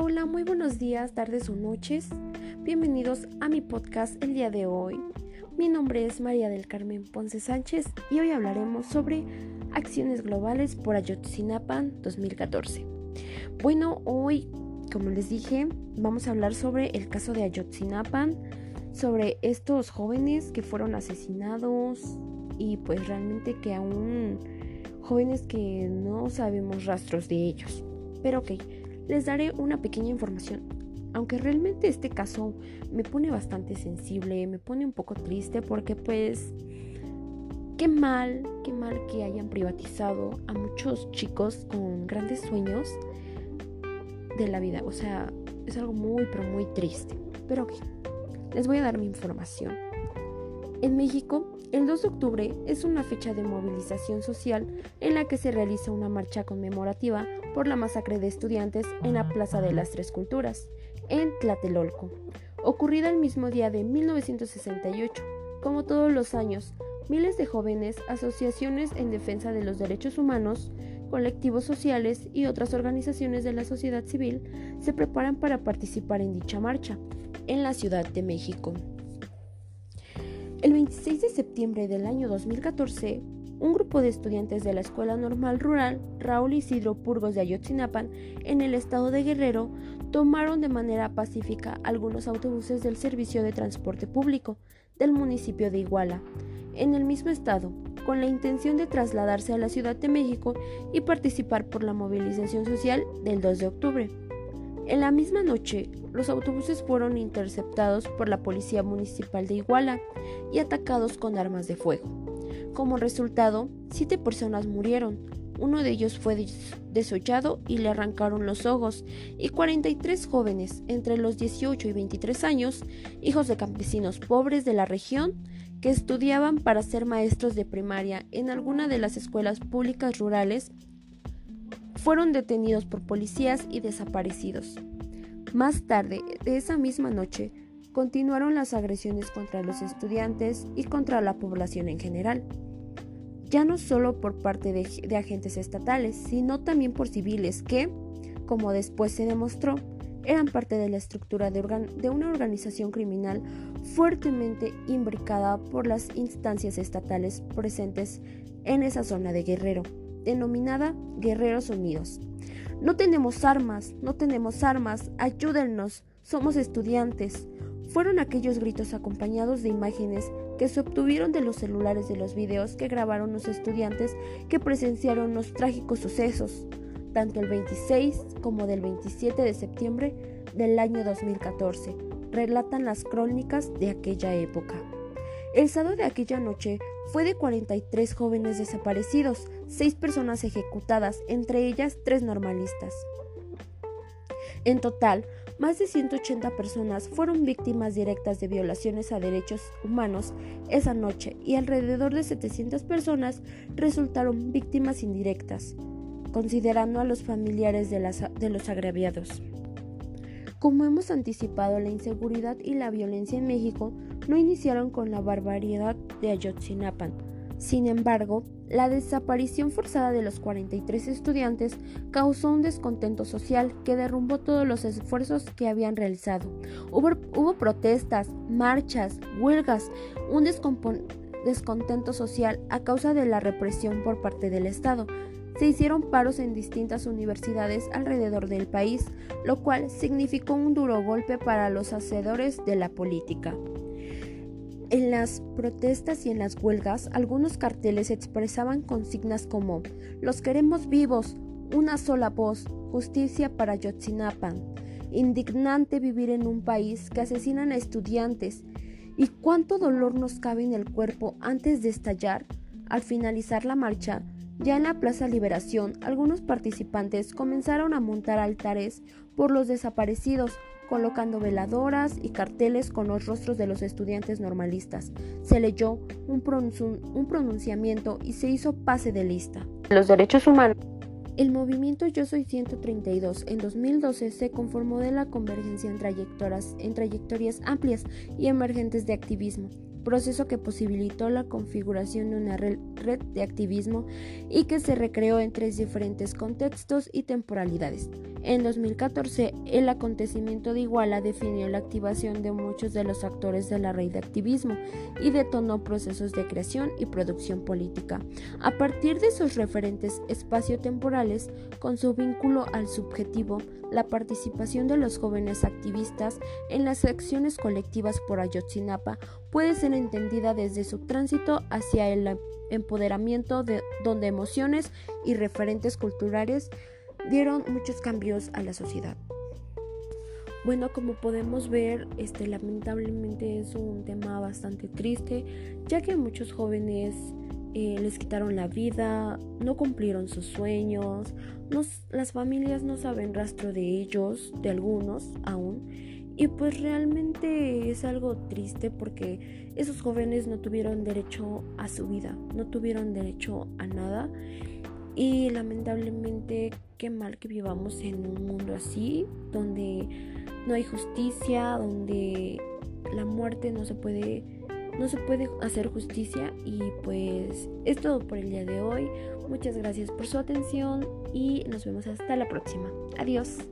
Hola, muy buenos días, tardes o noches. Bienvenidos a mi podcast el día de hoy. Mi nombre es María del Carmen Ponce Sánchez y hoy hablaremos sobre acciones globales por Ayotzinapan 2014. Bueno, hoy, como les dije, vamos a hablar sobre el caso de Ayotzinapan, sobre estos jóvenes que fueron asesinados y pues realmente que aún jóvenes que no sabemos rastros de ellos. Pero ok, les daré una pequeña información. Aunque realmente este caso me pone bastante sensible, me pone un poco triste porque pues qué mal, qué mal que hayan privatizado a muchos chicos con grandes sueños de la vida. O sea, es algo muy, pero muy triste. Pero ok, les voy a dar mi información. En México, el 2 de octubre es una fecha de movilización social en la que se realiza una marcha conmemorativa por la masacre de estudiantes en la Plaza de las Tres Culturas, en Tlatelolco, ocurrida el mismo día de 1968. Como todos los años, miles de jóvenes, asociaciones en defensa de los derechos humanos, colectivos sociales y otras organizaciones de la sociedad civil se preparan para participar en dicha marcha en la Ciudad de México. El 26 de septiembre del año 2014, un grupo de estudiantes de la Escuela Normal Rural Raúl Isidro Purgos de Ayotzinapan, en el estado de Guerrero, tomaron de manera pacífica algunos autobuses del servicio de transporte público del municipio de Iguala, en el mismo estado, con la intención de trasladarse a la Ciudad de México y participar por la movilización social del 2 de octubre. En la misma noche, los autobuses fueron interceptados por la Policía Municipal de Iguala y atacados con armas de fuego. Como resultado, siete personas murieron, uno de ellos fue desollado y le arrancaron los ojos, y 43 jóvenes entre los 18 y 23 años, hijos de campesinos pobres de la región, que estudiaban para ser maestros de primaria en alguna de las escuelas públicas rurales, fueron detenidos por policías y desaparecidos. Más tarde, de esa misma noche, continuaron las agresiones contra los estudiantes y contra la población en general, ya no solo por parte de, agentes estatales, sino también por civiles que, como después se demostró, eran parte de la estructura de, de, una organización criminal fuertemente imbricada por las instancias estatales presentes en esa zona de Guerrero denominada Guerreros Unidos. No tenemos armas, no tenemos armas, ayúdennos, somos estudiantes. Fueron aquellos gritos acompañados de imágenes que se obtuvieron de los celulares de los videos que grabaron los estudiantes que presenciaron los trágicos sucesos, tanto el 26 como del 27 de septiembre del año 2014, relatan las crónicas de aquella época. El sábado de aquella noche fue de 43 jóvenes desaparecidos, 6 personas ejecutadas, entre ellas 3 normalistas. En total, más de 180 personas fueron víctimas directas de violaciones a derechos humanos esa noche y alrededor de 700 personas resultaron víctimas indirectas, considerando a los familiares de, de los agraviados. Como hemos anticipado, la inseguridad y la violencia en México no iniciaron con la barbaridad de Ayotzinapan. Sin embargo, la desaparición forzada de los 43 estudiantes causó un descontento social que derrumbó todos los esfuerzos que habían realizado. Hubo, hubo protestas, marchas, huelgas, un descontento social a causa de la represión por parte del Estado, se hicieron paros en distintas universidades alrededor del país, lo cual significó un duro golpe para los hacedores de la política. En las protestas y en las huelgas, algunos carteles expresaban consignas como Los queremos vivos, una sola voz, justicia para Yotzinapan, indignante vivir en un país que asesinan a estudiantes, y cuánto dolor nos cabe en el cuerpo antes de estallar. Al finalizar la marcha, ya en la Plaza Liberación, algunos participantes comenzaron a montar altares por los desaparecidos, colocando veladoras y carteles con los rostros de los estudiantes normalistas. Se leyó un, pronunciamiento y se hizo pase de lista. Los derechos humanos. El movimiento Yo Soy 132 en 2012 se conformó de la convergencia en trayectorias, en trayectorias amplias y emergentes de activismo proceso que posibilitó la configuración de una red de activismo y que se recreó en tres diferentes contextos y temporalidades. En 2014, el acontecimiento de Iguala definió la activación de muchos de los actores de la red de activismo y detonó procesos de creación y producción política. A partir de sus referentes espaciotemporales, con su vínculo al subjetivo, la participación de los jóvenes activistas en las acciones colectivas por Ayotzinapa puede ser entendida desde su tránsito hacia el empoderamiento de donde emociones y referentes culturales dieron muchos cambios a la sociedad. Bueno, como podemos ver, este lamentablemente es un tema bastante triste, ya que muchos jóvenes eh, les quitaron la vida, no cumplieron sus sueños, las familias no saben rastro de ellos, de algunos aún, y pues realmente es algo triste porque esos jóvenes no tuvieron derecho a su vida, no tuvieron derecho a nada y lamentablemente qué mal que vivamos en un mundo así, donde no hay justicia, donde la muerte no se puede no se puede hacer justicia y pues es todo por el día de hoy. Muchas gracias por su atención y nos vemos hasta la próxima. Adiós.